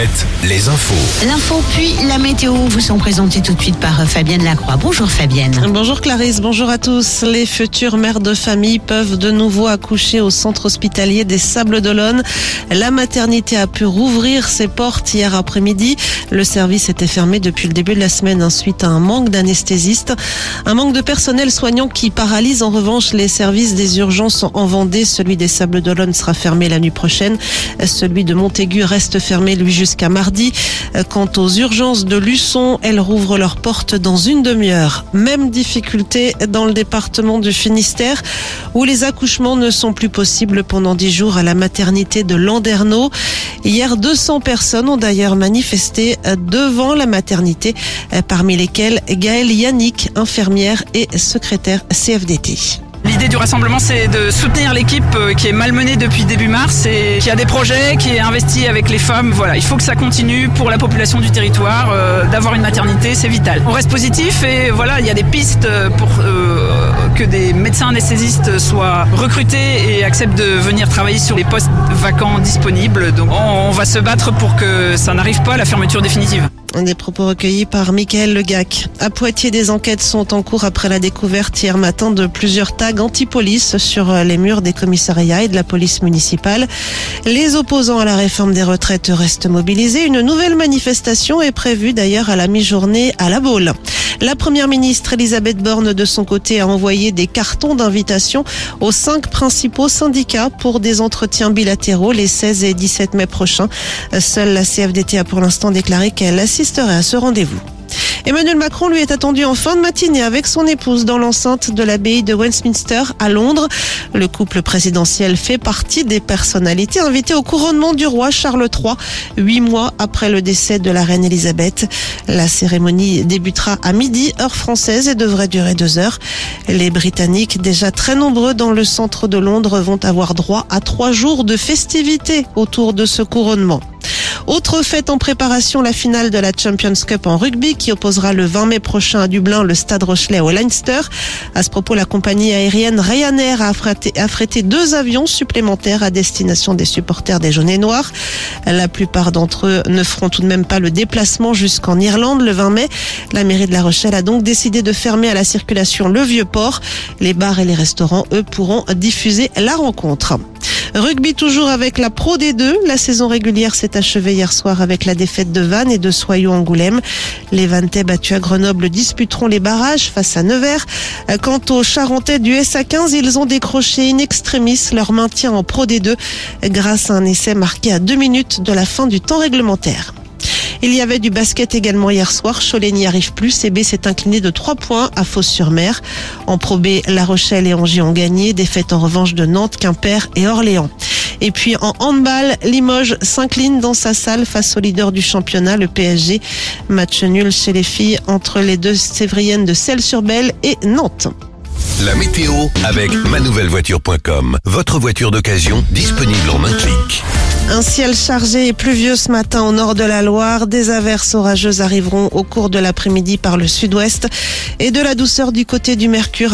Alouette, les infos. L'info puis la météo vous sont présentés tout de suite par euh, Fabienne Lacroix. Bonjour Fabienne. Bonjour Clarisse, bonjour à tous. Les futures mères de famille peuvent de nouveau accoucher au centre hospitalier des Sables d'Olonne. La maternité a pu rouvrir ses portes hier après-midi. Le service était fermé depuis le début de la semaine hein, suite à un manque d'anesthésistes. Un manque de personnel soignant qui paralyse en revanche les services des urgences en Vendée. Celui des Sables d'Olonne sera fermé la nuit prochaine. Celui de Montaigu reste fermé lui jusqu'à mardi. Quant aux urgences de Luçon, elles rouvrent leurs portes dans une demi-heure. Même difficulté dans le département du Finistère où les accouchements ne sont plus possibles pendant dix jours à la maternité de Landerneau. Hier, 200 personnes ont d'ailleurs manifesté devant la maternité, parmi lesquelles Gaëlle Yannick, infirmière et secrétaire CFDT. L'idée du rassemblement, c'est de soutenir l'équipe euh, qui est malmenée depuis début mars et qui a des projets, qui est investie avec les femmes. Voilà, il faut que ça continue pour la population du territoire. Euh, d'avoir une maternité, c'est vital. On reste positif et voilà, il y a des pistes pour euh, que des médecins anesthésistes soient recrutés et acceptent de venir travailler sur les postes vacants disponibles. Donc on, on va se battre pour que ça n'arrive pas à la fermeture définitive. Des propos recueillis par Michael Legac. À Poitiers, des enquêtes sont en cours après la découverte hier matin de plusieurs tags anti-police sur les murs des commissariats et de la police municipale. Les opposants à la réforme des retraites restent mobilisés. Une nouvelle manifestation est prévue d'ailleurs à la mi-journée à la Baule. La première ministre Elisabeth Borne, de son côté, a envoyé des cartons d'invitation aux cinq principaux syndicats pour des entretiens bilatéraux les 16 et 17 mai prochains. Seule la CFDT a pour l'instant déclaré qu'elle assisterait à ce rendez-vous. Emmanuel Macron lui est attendu en fin de matinée avec son épouse dans l'enceinte de l'abbaye de Westminster à Londres. Le couple présidentiel fait partie des personnalités invitées au couronnement du roi Charles III, huit mois après le décès de la reine Elisabeth. La cérémonie débutera à midi, heure française, et devrait durer deux heures. Les Britanniques, déjà très nombreux dans le centre de Londres, vont avoir droit à trois jours de festivités autour de ce couronnement. Autre fête en préparation, la finale de la Champions Cup en rugby qui opposera le 20 mai prochain à Dublin le Stade Rochelet au Leinster. À ce propos, la compagnie aérienne Ryanair a affrété, deux avions supplémentaires à destination des supporters des jaunes et noirs. La plupart d'entre eux ne feront tout de même pas le déplacement jusqu'en Irlande le 20 mai. La mairie de La Rochelle a donc décidé de fermer à la circulation le vieux port. Les bars et les restaurants, eux, pourront diffuser la rencontre. Rugby toujours avec la Pro D2. La saison régulière s'est achevée hier soir avec la défaite de Vannes et de Soyaux-Angoulême. Les Vantais battus à Grenoble disputeront les barrages face à Nevers. Quant aux Charentais du SA15, ils ont décroché in extremis leur maintien en Pro D2 grâce à un essai marqué à deux minutes de la fin du temps réglementaire. Il y avait du basket également hier soir. Cholet n'y arrive plus. CB s'est incliné de 3 points à Fos-sur-Mer. En Pro B, La Rochelle et Angers ont gagné. Défaite en revanche de Nantes, Quimper et Orléans. Et puis en handball, Limoges s'incline dans sa salle face au leader du championnat, le PSG. Match nul chez les filles entre les deux Sévriennes de Celles-sur-Belle et Nantes. La météo avec manouvellevoiture.com. Votre voiture d'occasion disponible en un clic. Un ciel chargé et pluvieux ce matin au nord de la Loire. Des averses orageuses arriveront au cours de l'après-midi par le sud-ouest et de la douceur du côté du Mercure.